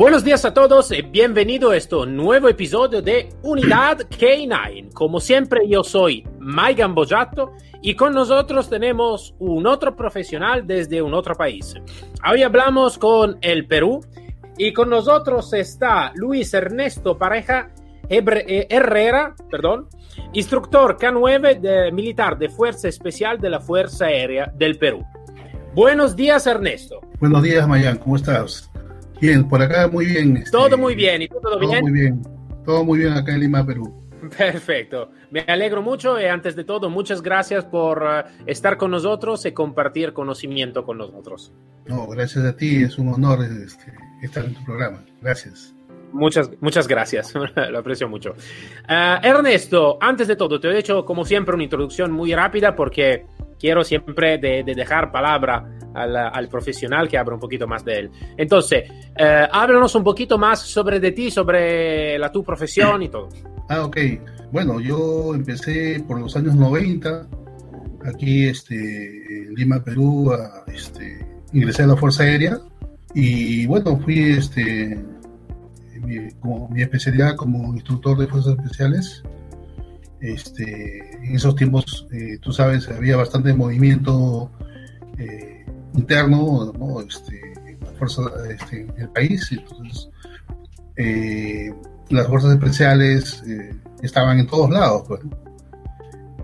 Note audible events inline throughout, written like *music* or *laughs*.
Buenos días a todos y bienvenido a este nuevo episodio de Unidad *clears throat* K9. Como siempre, yo soy Maigan Bojato y con nosotros tenemos un otro profesional desde un otro país. Hoy hablamos con el Perú y con nosotros está Luis Ernesto Pareja eh, Herrera, perdón, instructor K9 de, militar de Fuerza Especial de la Fuerza Aérea del Perú. Buenos días, Ernesto. Buenos días, Mayan, ¿cómo estás? Bien, por acá muy bien. Este, todo muy bien, ¿y tú todo, todo bien? Muy bien, todo muy bien acá en Lima, Perú. Perfecto. Me alegro mucho y antes de todo, muchas gracias por uh, estar con nosotros y compartir conocimiento con nosotros. No, gracias a ti, es un honor este, estar en tu programa. Gracias. Muchas, muchas gracias, *laughs* lo aprecio mucho. Uh, Ernesto, antes de todo, te he hecho como siempre una introducción muy rápida porque quiero siempre de, de dejar palabra al, al, profesional que abra un poquito más de él. Entonces, uh, háblanos un poquito más sobre de ti, sobre la tu profesión y todo. Ah, ok. Bueno, yo empecé por los años 90, aquí este, en Lima, Perú, a, este, ingresé a la Fuerza Aérea y bueno, fui este, mi, como mi especialidad como instructor de fuerzas especiales. Este, en esos tiempos, eh, tú sabes, había bastante movimiento eh, interno, ¿no? este, fuerza, este, en el país. Entonces, eh, las fuerzas especiales estaban en todos lados. Pues.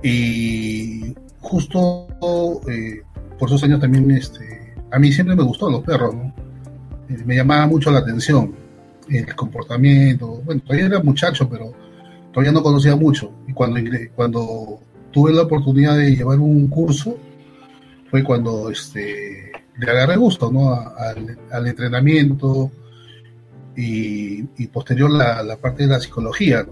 Y justo por esos años también, este, a mí siempre me gustó los perros, ¿no? me llamaba mucho la atención el comportamiento. Bueno, todavía era muchacho, pero todavía no conocía mucho. Cuando, cuando tuve la oportunidad de llevar un curso, fue cuando este, le agarré gusto ¿no? al, al entrenamiento y, y posterior la, la, parte de la psicología.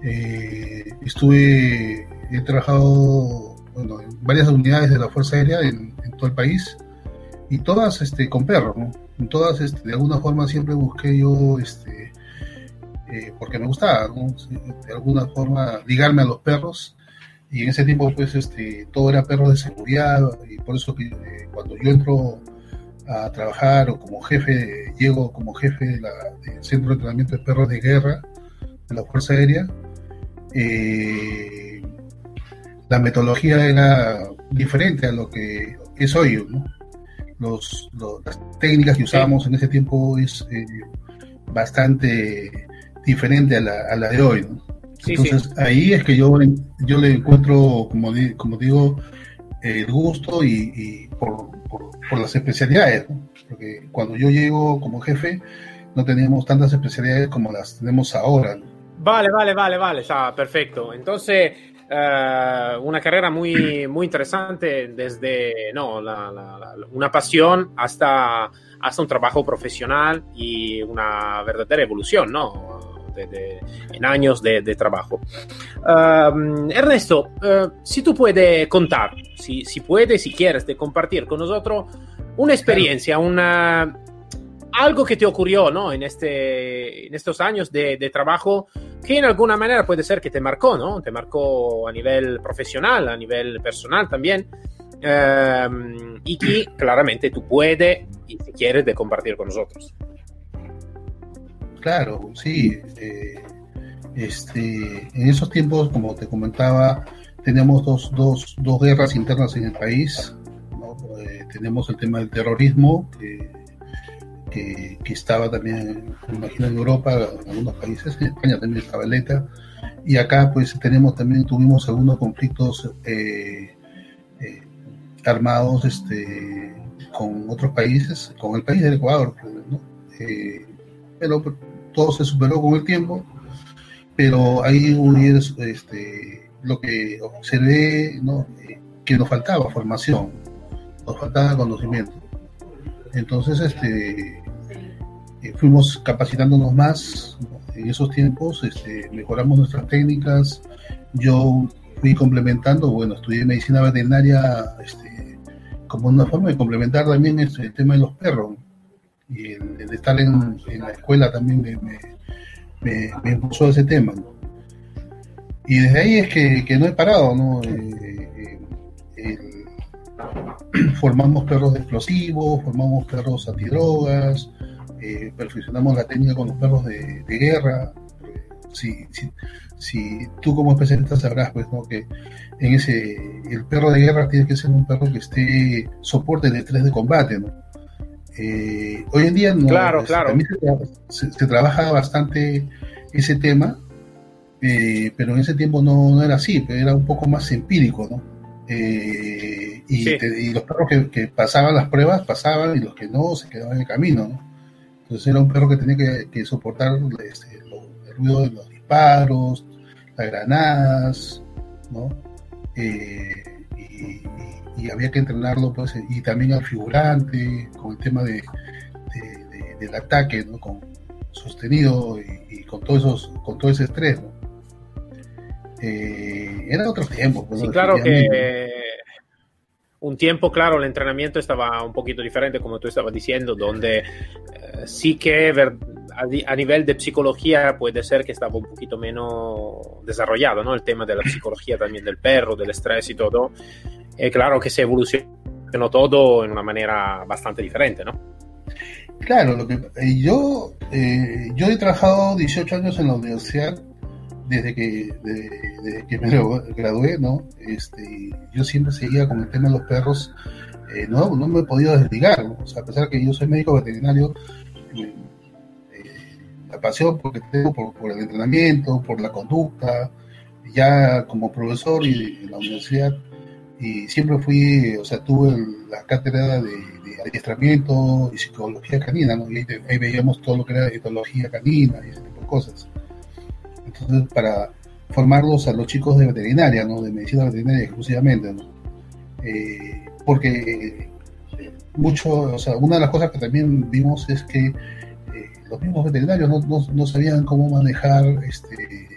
Eh, estuve, he trabajado en varias unidades de la Fuerza Aérea en, en todo el país y todas este, con perros, ¿no? En todas, este, de alguna forma siempre busqué yo, este, eh, porque me gustaba, ¿no? De alguna forma ligarme a los perros y en ese tiempo pues este, todo era perros de seguridad y por eso eh, cuando yo entro a trabajar o como jefe, llego como jefe de del Centro de Entrenamiento de Perros de Guerra de la Fuerza Aérea, eh, la metodología era diferente a lo que es hoy, ¿no? los, los, las técnicas que usábamos en ese tiempo es eh, bastante diferente a la, a la de hoy. ¿no? Sí, Entonces sí. ahí es que yo, yo le encuentro, como, como digo, el gusto y, y por, por, por, las especialidades. ¿no? Porque cuando yo llego como jefe no teníamos tantas especialidades como las tenemos ahora. ¿no? Vale, vale, vale, vale, ya, perfecto. Entonces, Uh, una carrera muy, muy interesante desde no, la, la, la, una pasión hasta, hasta un trabajo profesional y una verdadera evolución ¿no? De, de, en años de, de trabajo. Ernesto, uh, si tú puedes contar, si, si puedes, si quieres, de compartir con nosotros una experiencia, una, algo que te ocurrió ¿no? en, este, en estos años de, de, trabajo que en alguna manera puede ser que te marcó, ¿no? Te marcó a nivel profesional, a nivel personal también. Um, y que claramente tú puedes y si quieres de compartir con nosotros. Claro, sí. Eh, este, en esos tiempos, como te comentaba, tenemos dos, dos, dos guerras internas en el país. Eh, tenemos el tema del terrorismo, que que, estaba también, me imagino, en Europa, en algunos países, en España también estaba el ETA, y acá pues tenemos también, tuvimos algunos conflictos eh, armados este, con otros países, con el país del Ecuador, ¿no? Pero todo se superó con el tiempo, pero ahí este, lo que observé, ¿no? que nos faltaba formación, nos faltaba conocimiento. Entonces, este, eh, fuimos capacitándonos más, en esos tiempos este, mejoramos nuestras técnicas. Yo fui complementando, bueno, estudié medicina veterinaria este, como una forma de complementar también este, el tema de los perros. Y el, estar en, la escuela también me, me, me, impulsó ese tema. Y desde ahí es que, no he parado, ¿no? Eh, eh, *clears throat* formamos perros explosivos, formamos perros antidrogas, eh, perfeccionamos la técnica con los perros de, guerra. Si, si, tú como especialista sabrás, pues, ¿no? que en ese el perro de guerra tiene que ser un perro que esté soporte de estrés de combate, ¿no? Eh, hoy en día no, claro, claro. Se, se, trabaja bastante ese tema, eh, pero en ese tiempo no, no, era así, era un poco más empírico, ¿no? Eh, y, los perros que, pasaban las pruebas pasaban y los que no se quedaban en el camino, ¿no? Entonces era un perro que tenía que, soportar este, el ruido de los disparos, las granadas, ¿no? y, y había que entrenarlo, pues, y también al figurante, con el tema de, del ataque, ¿no? Con sostenido y, con todo esos, con todo ese estrés, ¿no? Eh, era otro tiempo. Pues, sí, claro que un tiempo, claro, el entrenamiento estaba un poquito diferente, como tú estabas diciendo, donde eh, sí que a, nivel de psicología puede ser que estaba un poquito menos desarrollado, ¿no? El tema de la psicología también del perro, del estrés y todo. Es claro que se evolucionó todo en una manera bastante diferente, ¿no? Claro, lo que, eh, yo, eh, yo he trabajado 18 años en la universidad desde que, que me gradué, ¿no? Este, yo siempre seguía con el tema de los perros, eh, no, no me he podido desligar, ¿no? A pesar que yo soy médico veterinario, la pasión porque tengo por, el entrenamiento, por la conducta, ya como profesor y en la universidad, y siempre fui, o sea, tuve la cátedra de, adiestramiento y psicología canina, ¿no? Y ahí, veíamos todo lo que era etología canina y ese tipo de cosas. Entonces, para formarlos a los chicos de veterinaria, ¿no? De medicina veterinaria exclusivamente, ¿no? Eh, porque eh, mucho, o sea, una de las cosas que también vimos es que eh, los mismos veterinarios no, no, no, sabían cómo manejar este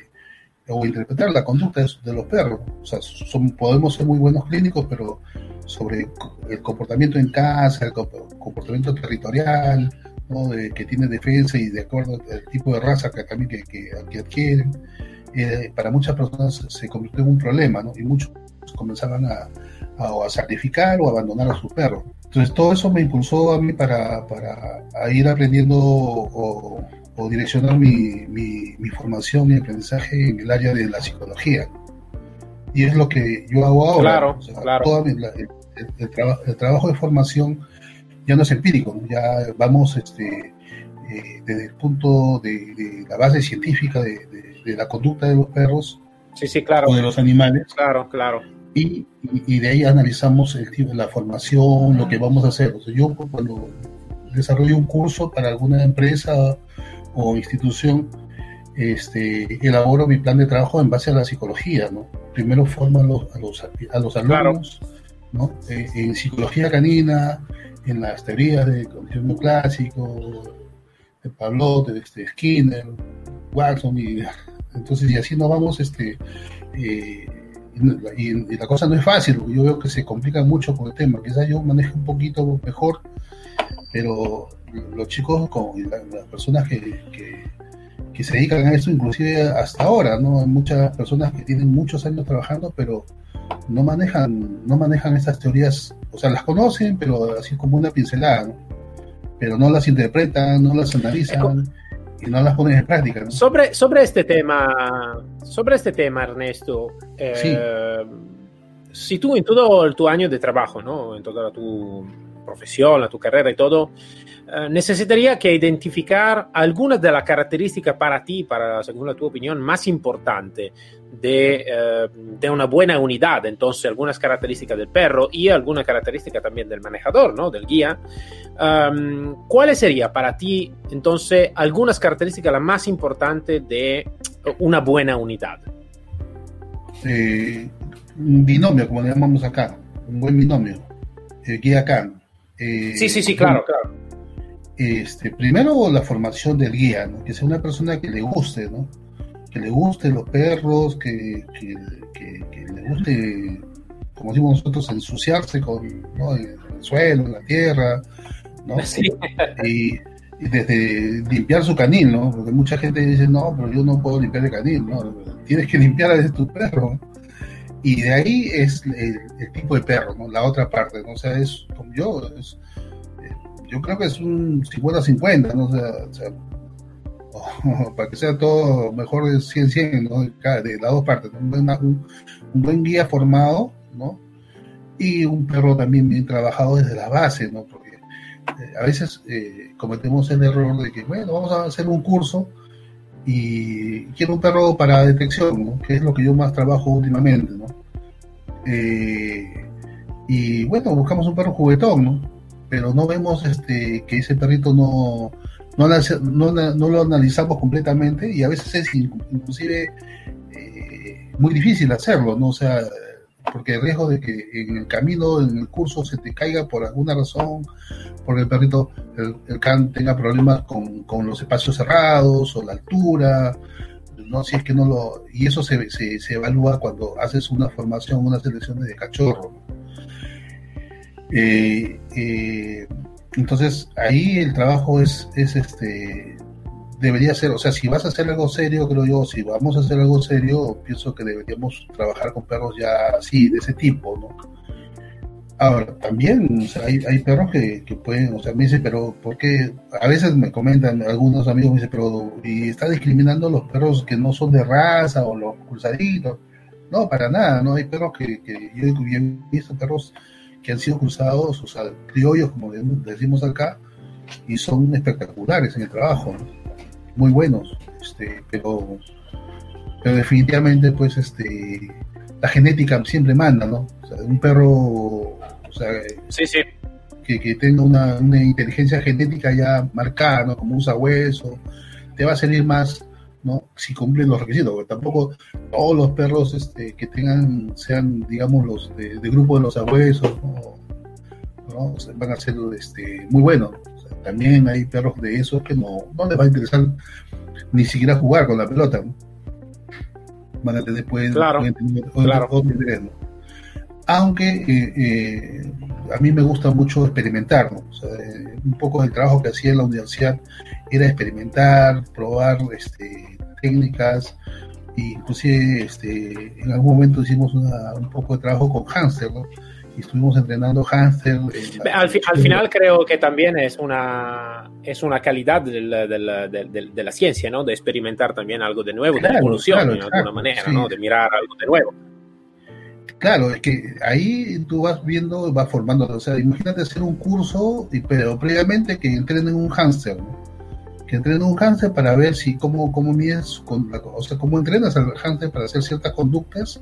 o interpretar la conducta de, los perros. O sea, son, podemos ser muy buenos clínicos, pero sobre el comportamiento en casa, el comportamiento territorial, de, que tiene defensa y de acuerdo al tipo de raza que también que, que, adquieren, eh, para muchas personas se convirtió en un problema, ¿no? y muchos comenzaban a, a, sacrificar o abandonar a sus perros. Entonces todo eso me impulsó a mí para, para ir aprendiendo o, o direccionar mi, mi, formación y aprendizaje en el área de la psicología. Y es lo que yo hago ahora. Claro, claro. el, trabajo de formación ya no es empírico, ya vamos este, eh, desde el punto de, la base científica de, la conducta de los perros sí, sí, claro. o de los animales. Claro, claro. Y, y, de ahí analizamos el tipo, la formación, lo que vamos a hacer. O sea, yo cuando desarrollo un curso para alguna empresa o institución, este, elaboro mi plan de trabajo en base a la psicología, ¿no? Primero formo a los, a los, a los alumnos, ¿no? Eh, en psicología canina, en las teorías de condicionamiento clásico, de Pablo, de este, Skinner, Watson, y *laughs* entonces y así nos vamos, este, eh, y, la cosa no es fácil, yo veo que se complica mucho con el tema, quizás yo manejo un poquito mejor, pero los chicos con las personas que, que, se dedican a esto, inclusive hasta ahora, ¿no? Hay muchas personas que tienen muchos años trabajando, pero no manejan, no manejan estas teorías, o sea, las conocen, pero así como una pincelada, Pero no las interpretan, no las analizan y no las ponen en práctica. Sobre, sobre este tema, sobre este tema, Ernesto, eh, si tú en todo tu año de trabajo, ¿no? En toda tu profesión, tu carrera y todo, eh, necesitaría que identificar algunas de las características para ti, para, según la tu opinión, más importantes de, eh, de, una buena unidad. Entonces, algunas características del perro y algunas características también del manejador, ¿no? Del guía. Um, ¿Cuáles serían para ti, entonces, algunas características las más importantes de una buena unidad? Eh, un binomio, como le llamamos acá, un buen binomio, guía can. Sí, sí, sí, claro, claro este, primero la formación del guía, ¿no? que sea una persona que le guste, ¿no? que le guste los perros, que, que, le guste, como decimos nosotros, ensuciarse con el, suelo, la tierra, ¿no? *laughs* Y, desde limpiar su canil, ¿no? Porque mucha gente dice, no, pero yo no puedo limpiar el canil, ¿no? Tienes que limpiar desde tu perro. Y de ahí es el, tipo de perro, ¿no? La otra parte, ¿no? O sea, es como yo, eh, yo creo que es un 50-50, ¿no? O sea, *laughs* para que sea todo mejor de 100-100, ¿no? De, las dos partes, un, buen, un, buen guía formado, ¿no? Y un perro también bien trabajado desde la base, ¿no? Porque eh, a veces eh, cometemos el error de que, bueno, vamos a hacer un curso y quiero un perro para detección, que es lo que yo más trabajo últimamente. ¿no? Eh, y bueno, buscamos un perro juguetón, ¿no? pero no vemos este, que ese perrito no, no, no, lo analizamos completamente y a veces es inclusive muy difícil hacerlo, ¿no? O sea, porque el riesgo de que en el camino, en el curso, se te caiga por alguna razón, porque el perrito, el, can tenga problemas con, con, los espacios cerrados o la altura, ¿no? Si es que no lo... Y eso se, se, se evalúa cuando haces una formación, una selección de cachorro. Eh, eh, entonces, ahí el trabajo es, es este debería ser, o sea, si vas a hacer algo serio, creo yo, si vamos a hacer algo serio, pienso que deberíamos trabajar con perros ya así, de ese tipo, ¿no? Ahora, también o sea, hay, hay, perros que, que, pueden, o sea, me dicen, pero ¿por qué? A veces me comentan, algunos amigos me dicen, pero ¿y está discriminando los perros que no son de raza o los cruzaditos? No, para nada, ¿no? Hay perros que, que yo he visto perros que han sido cruzados, o sea, criollos, como decimos acá, y son espectaculares en el trabajo, ¿no? Muy buenos, este, pero, pero definitivamente pues este la genética siempre manda, ¿no? O sea, un perro, o sea, sí, sí. Que, que, tenga una, una, inteligencia genética ya marcada, ¿no? Como usa hueso, te va a servir más, ¿no? Si cumplen los requisitos, porque tampoco todos los perros este, que tengan, sean, digamos, los de, grupo de los abuesos, ¿no? ¿no? van a ser este, muy buenos también hay perros de esos que no, no les va a interesar ni siquiera jugar con la pelota. Van a tener, pueden, tener otro, interés, Aunque eh, eh, a mí me gusta mucho experimentar, eh, un poco del trabajo que hacía en la universidad era experimentar, probar este, técnicas, inclusive este, en algún momento hicimos un poco de trabajo con Hanser, ¿no? Y estuvimos entrenando hámster. Al, al, final creo que también es una, es una calidad del, del, de la ciencia, ¿no? De experimentar también algo de nuevo, de evolución de alguna manera, ¿no? De mirar algo de nuevo. Claro, es que ahí tú vas viendo, vas formando, o sea, imagínate hacer un curso, y, pero previamente que entrenen un hámster, ¿no? que entrenen un hámster para ver si cómo, cómo mides, con o sea, cómo entrenas al hámster para hacer ciertas conductas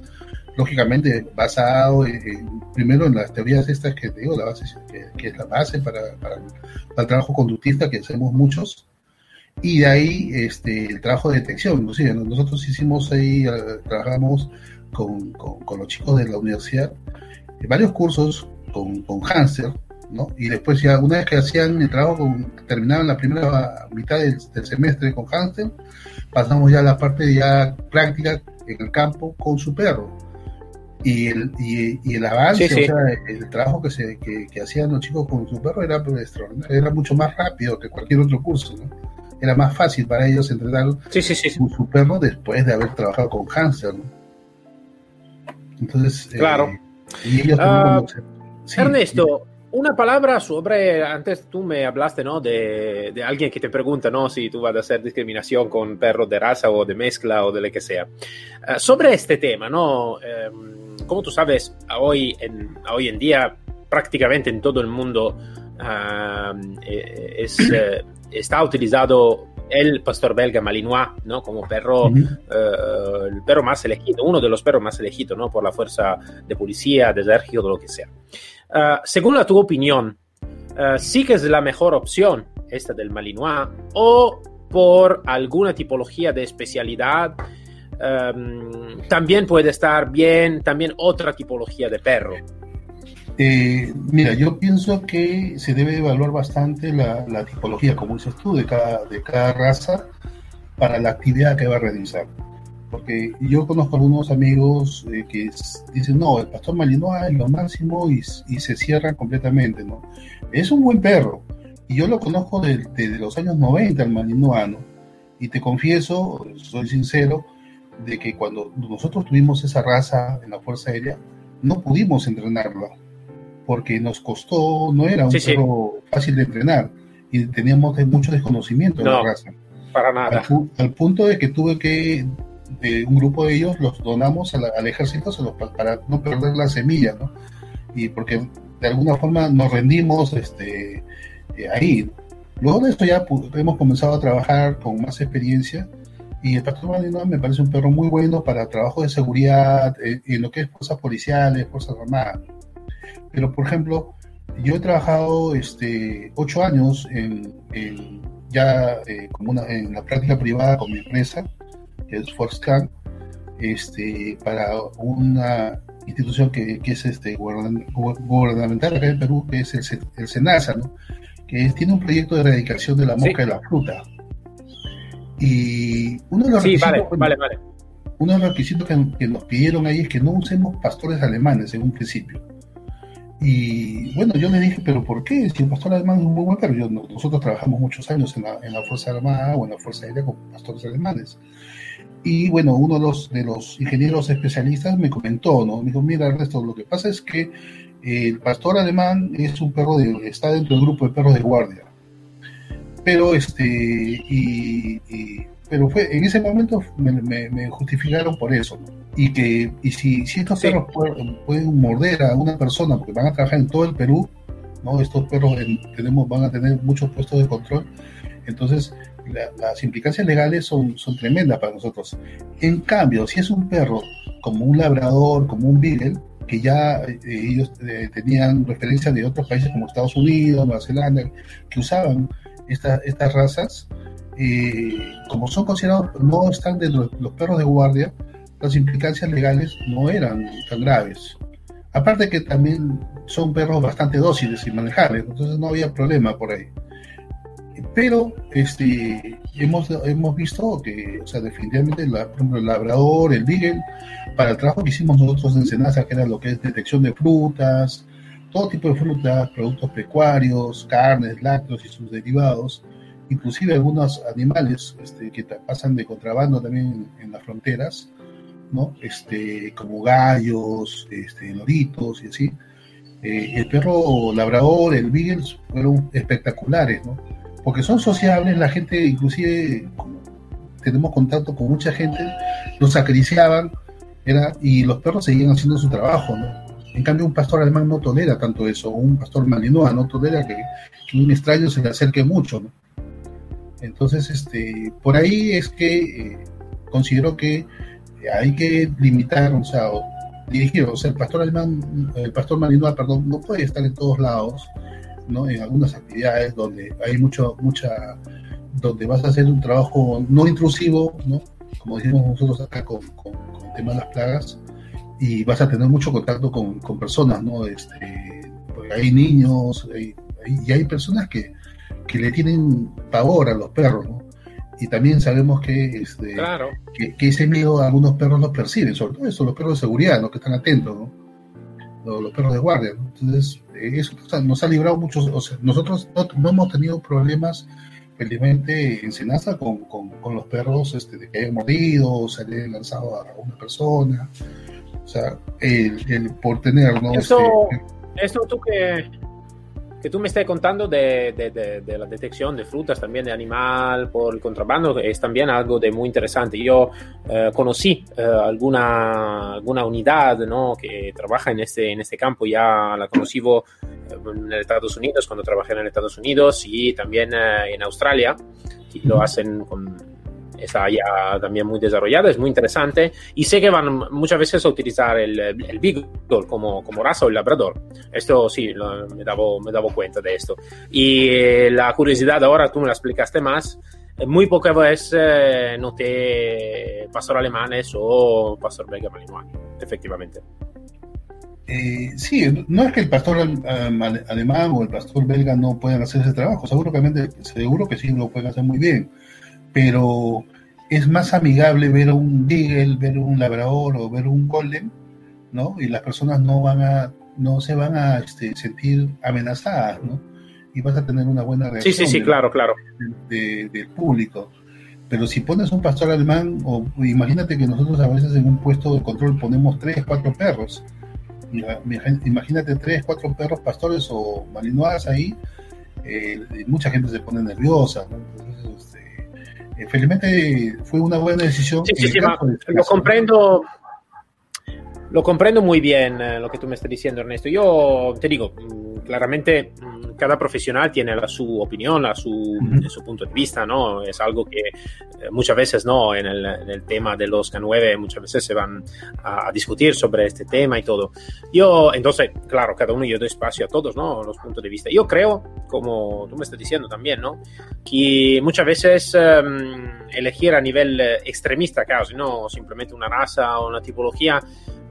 lógicamente basado primero en las teorías estas que digo, la base, que, es la base para, el trabajo conductista que hacemos muchos, y de ahí este, el trabajo de detección, inclusive nosotros hicimos ahí, eh, trabajamos con, con, los chicos de la universidad, varios cursos con, con Hanser, ¿no? Y después ya una vez que hacían el trabajo, terminaban la primera mitad del, del semestre con Hanser, pasamos ya a la parte ya práctica en el campo con su perro y el, y, el avance, o sea, el trabajo que, se, que, hacían los chicos con su perro era pues, extraordinario, era mucho más rápido que cualquier otro curso, ¿no? Era más fácil para ellos entrenar con su perro después de haber trabajado con ¿no? Entonces, eh, claro. y ellos uh, Ernesto, una palabra sobre, antes tú me hablaste, ¿no? De, de, alguien que te pregunta, ¿no? Si tú vas a hacer discriminación con perros de raza o de mezcla o de lo que sea. Uh, sobre este tema, ¿no? Um, como tú sabes, hoy en, hoy en día prácticamente en todo el mundo uh, es, uh, está utilizado el pastor belga Malinois, ¿no? Como perro, uh -huh. el perro más elegido, uno de los perros más elegidos, ¿no? Por la fuerza de policía, de ejército, de lo que sea. Según la tu opinión, ¿sí que es la mejor opción esta del Malinois o por alguna tipología de especialidad Um, también puede estar bien, también otra tipología de perro. Eh, mira, yo pienso que se debe evaluar bastante la, tipología, como dices tú, de cada, de cada raza para la actividad que va a realizar. Porque yo conozco algunos amigos eh, que dicen, no, el pastor malinois es lo máximo y, y, se cierran completamente, ¿no? Es un buen perro. Y yo lo conozco desde los años 90, el malinois, ¿no? Y te confieso, soy sincero, de que cuando nosotros tuvimos esa raza en la Fuerza Aérea, no pudimos entrenarla porque nos costó, no era un perro fácil de entrenar y teníamos mucho desconocimiento de la raza. Para nada. Al, punto de que tuve que, de un grupo de ellos, los donamos al ejército para no perder la semilla, ¿no? Y porque de alguna forma nos rendimos este, eh, ahí. Luego de esto ya hemos comenzado a trabajar con más experiencia y el pastor Malinois me parece un perro muy bueno para trabajo de seguridad, eh, en lo que es fuerzas policiales, fuerzas armadas. Pero, por ejemplo, yo he trabajado este, ocho años ya eh, en la práctica privada con mi empresa, es ForceCan, este, para una institución que, que es este, gubernamental acá en Perú, que es el, el SENASA, ¿no? que tiene un proyecto de erradicación de la mosca y la fruta. Y uno de los sí, requisitos, vale, vale, Uno de los requisitos que, que, nos pidieron ahí es que no usemos pastores alemanes en un principio. Y bueno, yo le dije, pero ¿por qué? Si el pastor alemán es un muy buen perro. Yo, nosotros trabajamos muchos años en la, en la Fuerza Armada o en la Fuerza Aérea con pastores alemanes. Y bueno, uno de los, de los ingenieros especialistas me comentó, ¿no? Me dijo, mira, Ernesto, lo que pasa es que eh, el pastor alemán es un perro de, está dentro del grupo de perros de guardia. Pero este, y pero fue en ese momento me, justificaron por eso. Y que y si, si estos perros pueden, morder a una persona, porque van a trabajar en todo el Perú, ¿no? estos perros tenemos, van a tener muchos puestos de control, entonces las implicancias legales son, son tremendas para nosotros. En cambio, si es un perro como un labrador, como un beagle, que ya eh, ellos eh, tenían referencia de otros países como Estados Unidos, Nueva Zelanda, que usaban estas razas, como son considerados, no están dentro de los perros de guardia, las implicancias legales no eran tan graves. Aparte que también son perros bastante dóciles y manejables, entonces no había problema por ahí. Pero este, hemos, hemos visto que, o sea, definitivamente el labrador, el beagle, para el trabajo que hicimos nosotros en Senasa, que era lo que es detección de frutas, todo tipo de frutas, productos pecuarios, carnes, lácteos y sus derivados, inclusive algunos animales este, que pasan de contrabando también en, las fronteras, ¿no? Este, como gallos, este, loritos y así. Eh, el perro labrador, el beagle, fueron espectaculares, ¿no? Porque son sociables, la gente, inclusive, tenemos contacto con mucha gente, los acariciaban, era, y los perros seguían haciendo su trabajo, ¿no? En cambio, un pastor alemán no tolera tanto eso, un pastor malinois no tolera que, que un extraño se le acerque mucho, ¿no? Entonces, este, por ahí es que eh, considero que hay que limitar, o sea, dirigir, o sea, el pastor alemán, el pastor malinois, perdón, no puede estar en todos lados, ¿no? En algunas actividades donde hay mucho, mucha, donde vas a hacer un trabajo no intrusivo, ¿no? Como decimos nosotros acá con, con, el tema de las plagas, y vas a tener mucho contacto con, con personas, ¿no? Este, porque hay niños, y hay personas que, que le tienen pavor a los perros, ¿no? Y también sabemos que, este, que, ese miedo a algunos perros los perciben, sobre todo eso, los perros de seguridad, ¿no? Que están atentos, ¿no? Los, perros de guardia, ¿no? Entonces, eso nos ha librado muchos, o sea, nosotros no, hemos tenido problemas felizmente en Senasa con, con, los perros este, de que hayan mordido, se le hayan lanzado a una persona. O sea, el, por tener, ¿no? Eso, este, eso tú que, que tú me estés contando de, de, la detección de frutas, también de animal por el contrabando, es también algo de muy interesante. Yo eh, conocí eh, alguna, alguna unidad ¿no? que trabaja en este, en este campo, ya la conocí eh, en Estados Unidos, cuando trabajé en Estados Unidos y también en Australia, y lo hacen con está ya también muy desarrollada, es muy interesante y sé que van muchas veces a utilizar el, el Beagle como, como raza o el Labrador. Esto sí, me, daba, me daba cuenta de esto. Y eh, la curiosidad ahora, tú me la explicaste más, eh, muy pocas veces eh, noté pastor alemanes o pastor belga malinois, efectivamente. Eh, sí, no es que el pastor alemán o el pastor belga no puedan hacer ese trabajo, seguramente, seguro que sí lo pueden hacer muy bien, pero es más amigable ver un Beagle, ver un labrador o ver un golden, ¿no? Y las personas no van a, no se van a este, sentir amenazadas, ¿no? Y vas a tener una buena reacción. Sí, sí, sí, claro, claro. del público. Pero si pones un pastor alemán, o imagínate que nosotros a veces en un puesto de control ponemos tres, cuatro perros, imagínate tres, cuatro perros pastores o malinois ahí, eh, mucha gente se pone nerviosa, eh, felizmente fue una buena decisión. Sí, sí, lo comprendo, lo comprendo muy bien eh, lo que tú me estás diciendo, Ernesto. Yo te digo, mm, claramente mm, cada profesional tiene la, su opinión, la, su, su punto de vista, ¿no? Es algo que eh, muchas veces, ¿no? En el, en el, tema de los K9, muchas veces se van a, a, discutir sobre este tema y todo. Yo, entonces, claro, cada uno yo doy espacio a todos, ¿no? Los puntos de vista. Yo creo, como tú me estás diciendo también, ¿no? Que muchas veces um, elegir a nivel eh, extremista, casi, ¿no? Simplemente una raza o una tipología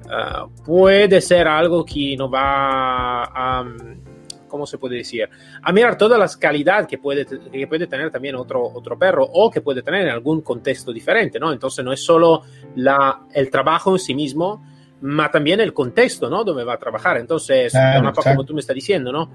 Uh, puede ser algo que no va a, ¿cómo se puede decir? A mirar todas las calidades que puede, que puede tener también otro, otro perro o que puede tener en algún contexto diferente, ¿no? Entonces no es solo la, el trabajo en sí mismo, ma también el contexto, ¿no? Donde va a trabajar. Entonces, claro, como tú me estás diciendo, ¿no?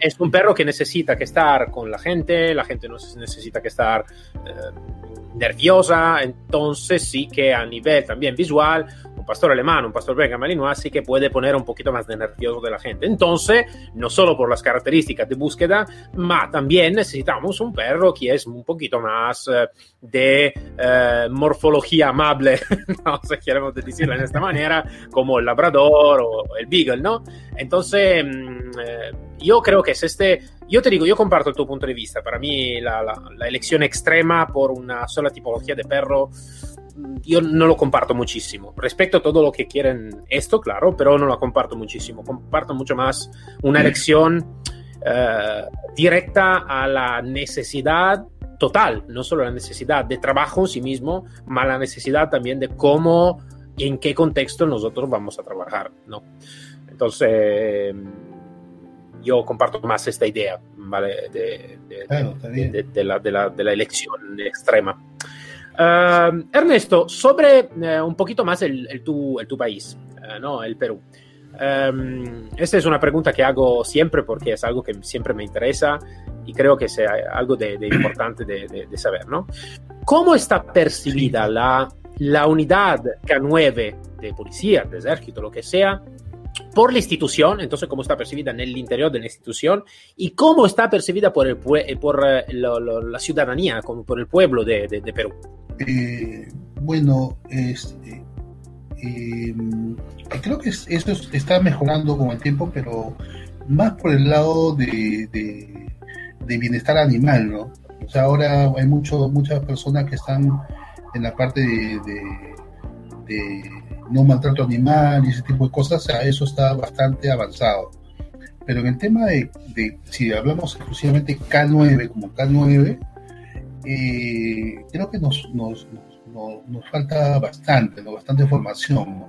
Es un perro que necesita que estar con la gente, la gente no necesita que estar eh, nerviosa, entonces sí que a nivel también visual un pastor alemán, un pastor belga malinois, sí que puede poner un poquito más de nervioso de la gente. Entonces, no solo por las características de búsqueda, ma también necesitamos un perro que es un poquito más eh, de eh, morfología amable, *laughs* no sé, queremos decirlo de esta manera, como el labrador o el beagle, ¿no? Entonces, mm, eh, yo creo que es este, yo te digo, yo comparto tu punto de vista, para mí la, la, la elección extrema por una sola tipología de perro yo no lo comparto muchísimo. Respeto a todo lo que quieren esto, claro, pero no lo comparto muchísimo. Comparto mucho más una elección uh, directa a la necesidad total, no solo la necesidad de trabajo en sí mismo, más la necesidad también de cómo y en qué contexto nosotros vamos a trabajar, ¿no? Entonces, yo comparto más esta idea, ¿vale? De, de, claro, de, de la, la, la, elección extrema. Uh, Ernesto, sobre uh, un poquito más el, el, tu, el tu, país, uh, ¿no? El Perú. Um, esta es una pregunta que hago siempre porque es algo que siempre me interesa y creo que es algo de, de importante de, de, saber, ¿no? ¿Cómo está percibida la, la unidad K9 de policía, de ejército, lo que sea, por la institución, entonces cómo está percibida en el interior de la institución y cómo está percibida por, el, por lo, lo, la ciudadanía, como por el pueblo de, de, de Perú. Eh, bueno, este, eh, creo que eso está mejorando con el tiempo, pero más por el lado de, de, bienestar animal, ¿no? O sea, ahora hay mucho, muchas personas que están en la parte de, no maltrato animal y ese tipo de cosas, sea, eso está bastante avanzado. Pero en el tema de, de si hablamos exclusivamente K9 como K9, eh, creo que nos, nos, nos, nos, falta bastante, ¿no? bastante formación. ¿no?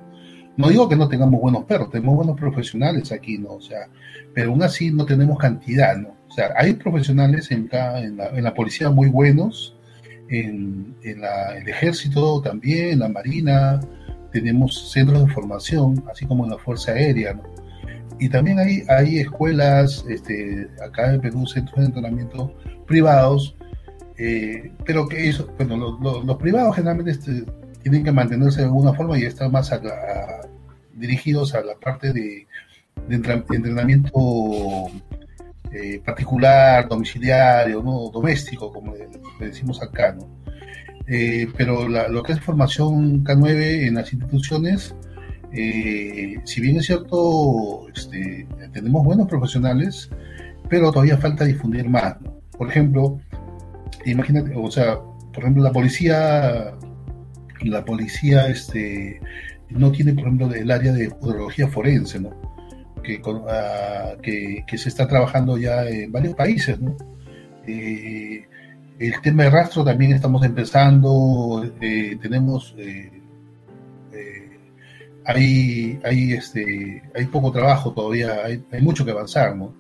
¿no? digo que no tengamos buenos perros, tenemos buenos profesionales aquí, ¿no? O sea, pero aún así no tenemos cantidad, ¿no? O sea, hay profesionales en, en, la, en la, policía muy buenos, en, en la, el ejército también, en la marina, tenemos centros de formación, así como en la Fuerza Aérea, ¿no? Y también hay, hay escuelas, este, acá en Perú, centros de entrenamiento privados, eh, pero que eso, bueno, lo, lo, los privados generalmente este, tienen que mantenerse de alguna forma y están más dirigidos a la parte de, entrenamiento eh, particular, domiciliario, ¿no? doméstico, como le, le decimos acá. ¿no? Eh, pero la, lo que es formación K9 en las instituciones, eh, si bien es cierto, este, tenemos buenos profesionales, pero todavía falta difundir más. Por ejemplo, imagínate, o sea, por ejemplo, la policía, la policía este, no tiene, por ejemplo, el área de urología forense, ¿no? Que, uh, que, que, se está trabajando ya en varios países, ¿no? Eh, el tema de rastro también estamos empezando, eh, tenemos, eh, eh hay, hay, este, hay poco trabajo todavía, hay, hay mucho que avanzar ¿no?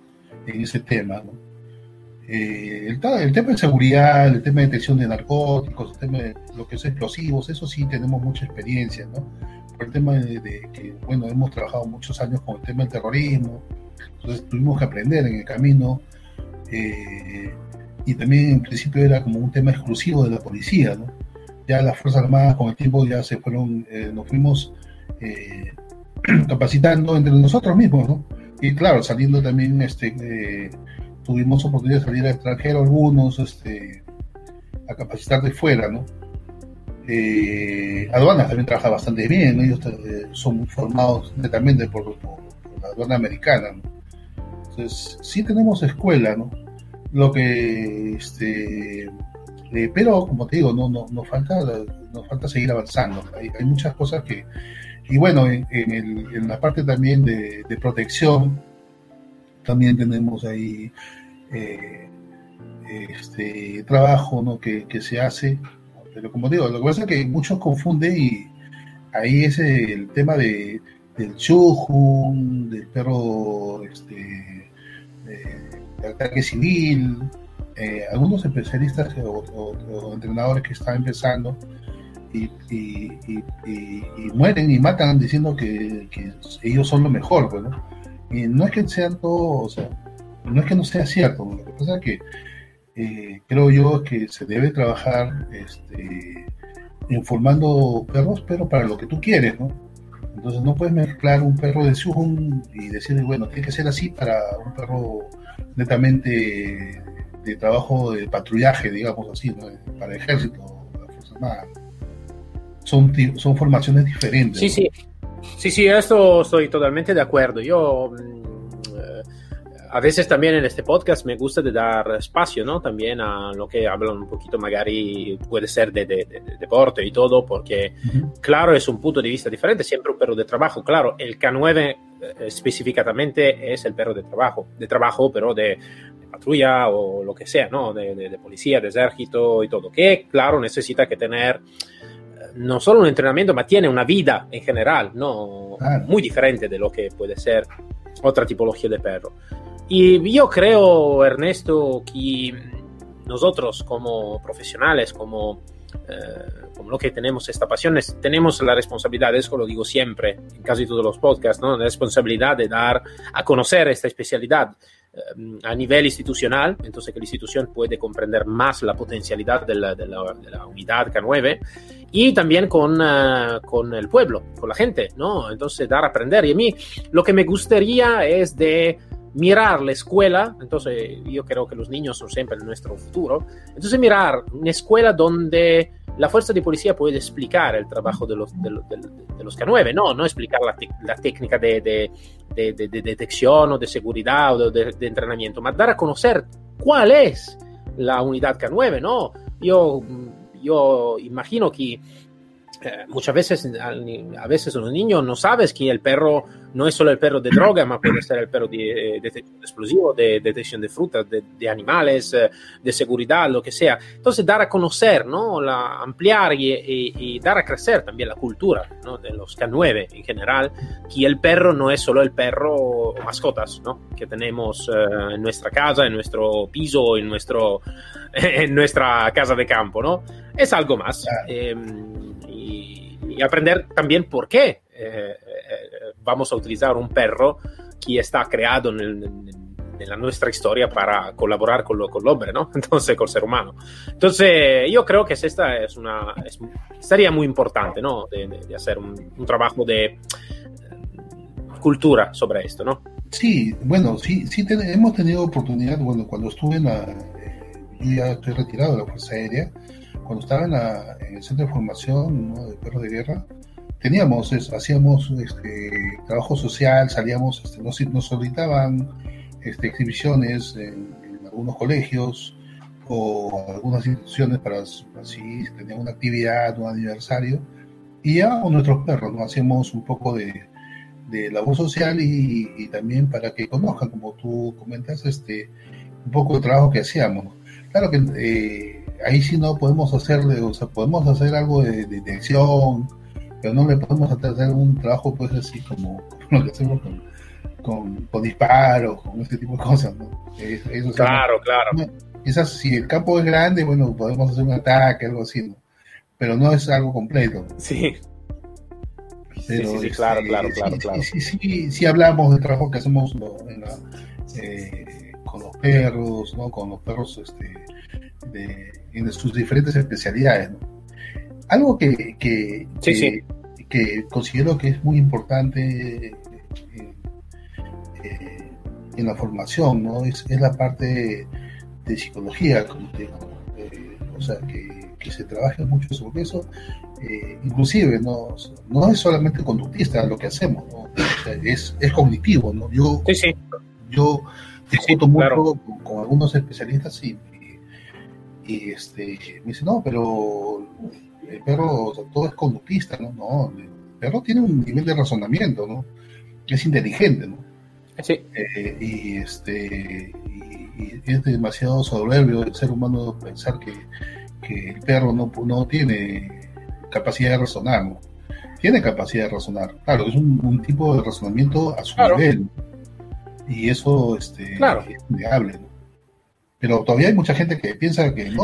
en ese tema. ¿no? Eh, el, el, tema de seguridad, el tema de detección de narcóticos, el tema de lo que es explosivos, eso sí tenemos mucha experiencia, ¿no? Por el tema de, que, bueno, hemos trabajado muchos años con el tema del terrorismo, entonces tuvimos que aprender en el camino, y también en principio era como un tema exclusivo de la policía, ¿no? Ya las Fuerzas Armadas con el tiempo ya se fueron, eh, nos fuimos eh, *clears throat* capacitando entre nosotros mismos, ¿no? Y claro, saliendo también este, tuvimos oportunidad de salir al extranjero algunos, este, a capacitar de fuera, ¿no? Eh, aduanas también trabaja bastante bien, ellos eh, son formados netamente por, por, la aduana americana, ¿no? Entonces, sí tenemos escuela, ¿no? Lo que, este, eh, pero como te digo, no, no, nos falta, nos falta seguir avanzando. Hay, hay muchas cosas que, y bueno, en, en, el, en la parte también de, de protección, también tenemos ahí eh, este trabajo ¿no? que, que, se hace. Pero como digo, lo que pasa es que muchos confunden y ahí es el tema de, del chuju, del perro este, ataque civil. Eh, algunos especialistas o, entrenadores que están empezando y, mueren y matan diciendo que, ellos son lo mejor, bueno y no es que sean todos, o sea, no es que no sea cierto, lo que pasa es que eh, creo yo que se debe trabajar este, informando perros, pero para lo que tú quieres, ¿no? Entonces no puedes mezclar un perro de Zoom y decir, bueno, tiene que ser así para un perro netamente de trabajo de patrullaje, digamos así, ¿no? para el ejército, la Fuerza Armada. Son, son formaciones diferentes. Sí, ¿no? sí. Sí, sí, esto estoy totalmente de acuerdo. Yo a veces también en este podcast me gusta de dar espacio, ¿no? También a lo que hablan un poquito, magari puede ser de, de, de deporte y todo, porque uh -huh. claro, es un punto de vista diferente, siempre un perro de trabajo. Claro, el K9 eh, específicamente es el perro de trabajo, de trabajo, pero de, de patrulla o lo que sea, ¿no? De, de, policía, de ejército y todo, que claro, necesita que tener no solo un entrenamiento, ma tiene una vida en general, ¿no? Claro. Muy diferente de lo que puede ser otra tipología de perro. Y yo creo, Ernesto, que nosotros como profesionales, como, eh, como lo que tenemos esta pasión, es, tenemos la responsabilidad, eso lo digo siempre en casi todos los podcasts, ¿no? la responsabilidad de dar a conocer esta especialidad eh, a nivel institucional, entonces que la institución puede comprender más la potencialidad de la, de la, de la unidad K9 y también con, uh, con, el pueblo, con la gente, ¿no? Entonces dar a aprender. Y a mí lo que me gustaría es de mirar la escuela, entonces yo creo que los niños son siempre nuestro futuro, entonces mirar una escuela donde la fuerza de policía puede explicar el trabajo de los, de, los K9, no, no explicar la, la técnica de, de, detección o de seguridad o de, entrenamiento, mas dar a conocer cuál es la unidad K9, ¿no? Yo, yo imagino que eh, muchas veces, a veces los niños no sabes que el perro no es solo el perro de droga, ma puede ser el perro de, detección de explosivo, de detección de frutas, de, de, animales, eh, de seguridad, lo que sea. Entonces, dar a conocer, ¿no? La, ampliar y, y, y, dar a crecer también la cultura ¿no? de los K9 en general, que el perro no es solo el perro mascotas, ¿no? Que tenemos eh, en nuestra casa, en nuestro piso, en, nuestro, *laughs* en nuestra casa de campo, ¿no? Es algo más. Eh, y, y, aprender también por qué eh, vamos a utilizar un perro que está creado en, el, en nuestra historia para colaborar con, lo, con el hombre, ¿no? *laughs* Entonces, con el ser humano. Entonces, yo creo que esta es una, es, sería muy importante, ¿no? De, de, de hacer un, un, trabajo de cultura sobre esto, ¿no? Sí, bueno, sí, sí ten, hemos tenido oportunidad, bueno, cuando estuve en la, yo ya estoy retirado de la Fuerza Aérea, cuando estaba en, la, en el centro de formación ¿no? de perros de guerra, teníamos, hacíamos este, trabajo social, salíamos, este, nos, nos solicitaban este, exhibiciones en, en, algunos colegios o algunas instituciones para así tenían una actividad, un aniversario, y ya con nuestros perros, ¿no? hacíamos un poco de, de labor social y, y, también para que conozcan, como tú comentas, este, un poco de trabajo que hacíamos. Claro que eh, ahí sí no podemos hacerle, o sea, podemos hacer algo de, de pero no le podemos hacer un trabajo pues así como, *laughs* lo que hacemos con, con, disparos, con ese tipo de cosas, ¿no? claro, claro. Quizás si el campo es grande, bueno, podemos hacer un ataque, algo así, ¿no? Pero no es algo completo. Sí. Pero, sí, sí, claro, este, claro, claro, claro. Sí, sí, sí, hablamos del trabajo que hacemos eh, con los perros, ¿no? Con los perros este, de, en sus diferentes especialidades, ¿no? Algo que, que, que, considero que es muy importante eh, eh, en la formación, ¿no? Es, es la parte de psicología, como te digo, o sea, que, que, se trabaje mucho sobre eso, eh, inclusive no, no es solamente conductista lo que hacemos, ¿no? es, es cognitivo, ¿no? Yo, sí, yo discuto mucho con, algunos especialistas y, y, este, me dicen, no, pero el perro, todo es conductista, ¿no? No, el perro tiene un nivel de razonamiento, ¿no? Es inteligente, ¿no? Sí. Eh, y este y, es demasiado soberbio el ser humano pensar que, que el perro no, no tiene capacidad de razonar, ¿no? Tiene capacidad de razonar, claro, es un, tipo de razonamiento a su nivel. Y eso este, es innegable, ¿no? Pero todavía hay mucha gente que piensa que no,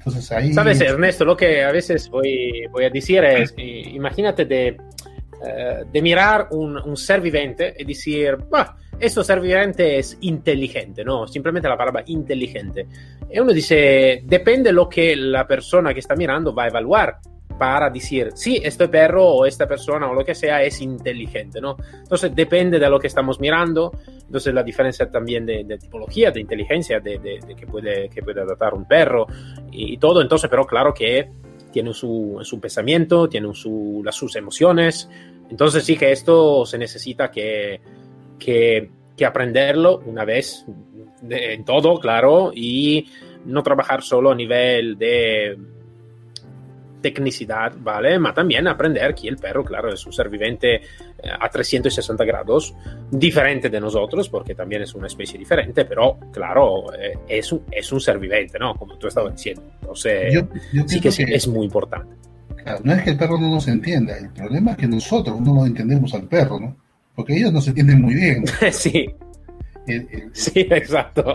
Entonces ahí... Sabes, Ernesto, lo que a veces voy, voy a decir es, imagínate de, eh, de mirar un, un, ser vivente y decir, bah, esto ser vivente es inteligente, ¿no? Simplemente la palabra inteligente. Y uno dice, depende lo que la persona que está mirando va a evaluar para decir, sí, este perro o esta persona o lo que sea es inteligente, ¿no? Entonces depende de lo que estamos mirando, entonces la diferencia también de, tipología, de inteligencia, de, de, que, puede, que puede adaptar un perro y, todo, entonces, pero claro que tiene su, su pensamiento, tiene su, las, sus emociones, entonces sí que esto se necesita que, que, que aprenderlo una vez en todo, claro, y no trabajar solo a nivel de tecnicidad, ¿vale? Ma también aprender que el perro, claro, es un ser viviente eh, a 360 grados, diferente de nosotros, porque también es una especie diferente, pero claro, eh, es, un, es un ser viviente, ¿no? Como tú estabas diciendo. Entonces, sí que, es muy importante. Claro, no es que el perro no nos entienda, el problema es que nosotros no nos entendemos al perro, ¿no? Porque ellos nos entienden muy bien. *laughs* sí. sí, exacto.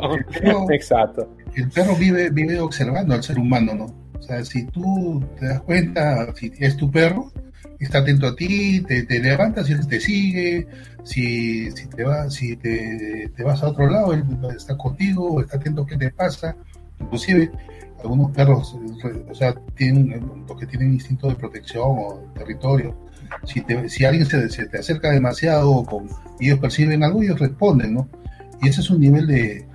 exacto. El perro vive, vive observando al ser humano, ¿no? O sea, si tú te das cuenta, si es tu perro, está atento a ti, te, te levantas y él te sigue, si, si, te, vas, si te, te, vas a otro lado, él está contigo, está atento a qué te pasa, inclusive algunos perros, o sea, tienen, los que tienen instinto de protección o territorio, si, te, si alguien se, se, te acerca demasiado con, y ellos perciben algo, ellos responden, ¿no? Y ese es un nivel de,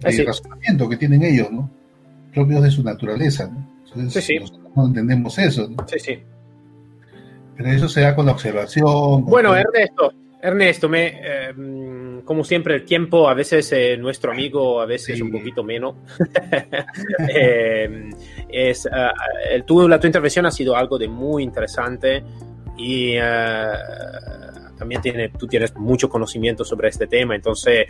de razonamiento que tienen ellos, ¿no? Propios de su naturaleza, ¿no? Sí, no entendemos eso. Sí, sí. Pero eso se da con la observación. Bueno, Ernesto, Ernesto, me, eh, como siempre, el tiempo a veces eh, nuestro amigo, a veces un poquito menos. *laughs* eh, es, uh, el, tu, la tu intervención ha sido algo de muy interesante y uh, también tiene, tú tienes mucho conocimiento sobre este tema, entonces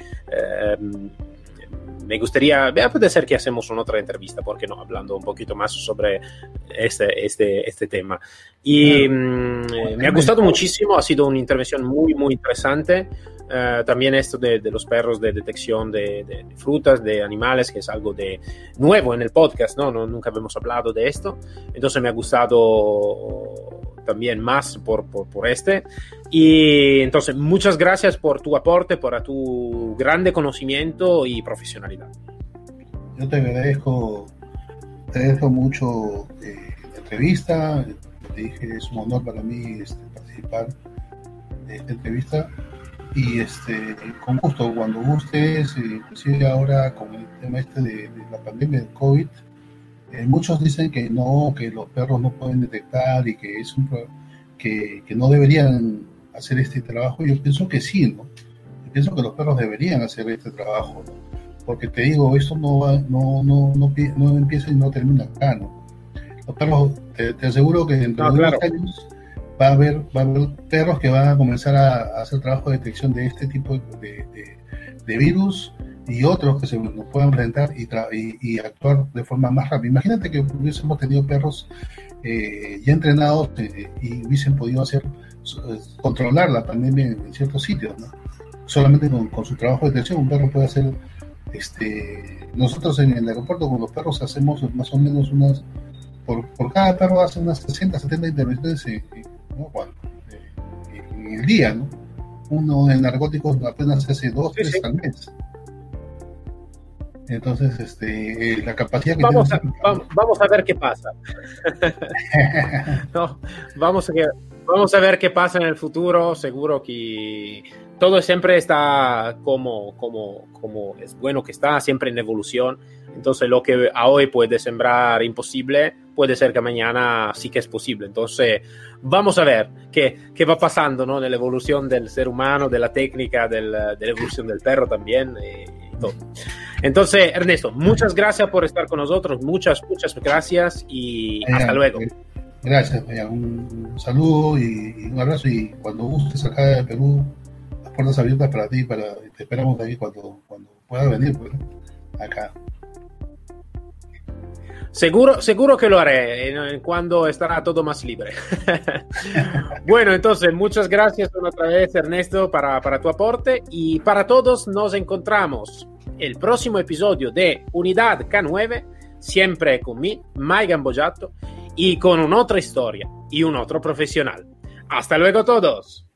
me gustaría, puede ser que hacemos una otra entrevista, porque no? Hablando un poquito más sobre este, este, este tema. Y mm, me ha gustado muchísimo, ha sido una intervención muy, muy interesante. Uh, también esto de, de, los perros de detección de, de, de, frutas, de animales, que es algo de nuevo en el podcast, ¿no? ¿no? Nunca habíamos hablado de esto. Entonces me ha gustado también más por, por, por, este. Y entonces, muchas gracias por tu aporte, por tu grande conocimiento y profesionalidad. Yo te agradezco, te agradezco mucho eh, la entrevista. Te dije, es un honor para mí este, participar de esta entrevista. Y este, con gusto, cuando gustes, inclusive ahora con el tema este de, de la pandemia del COVID, eh, muchos dicen que no, que los perros no pueden detectar y que es un que, que, no deberían hacer este trabajo. Yo pienso que sí, ¿no? Yo pienso que los perros deberían hacer este trabajo, ¿no? Porque te digo, esto no, va, no, no, no, no, empieza y no termina acá, ¿no? Los perros, te, te aseguro que dentro de unos años va a, haber, va a haber perros que van a comenzar a, a hacer trabajo de detección de este tipo de, de, de virus y otros que se nos puedan enfrentar y, y, y, actuar de forma más rápida. Imagínate que hubiésemos tenido perros eh, ya entrenados eh, y hubiesen podido hacer controlar la pandemia en, ciertos sitios, ¿no? Solamente con, su trabajo de detección un perro puede hacer, este, nosotros en el aeropuerto con los perros hacemos más o menos unas, por, cada perro hace unas 60, 70 intervenciones en, el día, ¿no? Uno en narcóticos apenas hace dos, tres al mes. Entonces, este, la capacidad que vamos, a, vamos a ver qué pasa. *laughs* vamos, a, vamos a ver qué pasa en el futuro. Seguro que todo siempre está como, como, como es bueno que está, siempre en evolución. Entonces, lo que a hoy puede sembrar imposible, puede ser que mañana sí que es posible. Entonces, vamos a ver qué, qué va pasando ¿no? en la evolución del ser humano, de la técnica, del, de la evolución del perro también. Eh, entonces, Ernesto, muchas gracias por estar con nosotros, muchas, muchas gracias y hasta luego. Gracias, un, saludo y, un abrazo y cuando gustes acá de Perú, las puertas abiertas para ti, para, te esperamos ahí cuando, cuando puedas venir, pues, acá. Seguro, seguro que lo haré cuando estará todo más libre. *laughs* bueno, entonces, muchas gracias otra vez, Ernesto, para, para tu aporte y para todos nos encontramos el próximo episodio de Unidad K9, siempre con mí, Mike Gambojato, y con otra historia y un otro profesional. Hasta luego todos.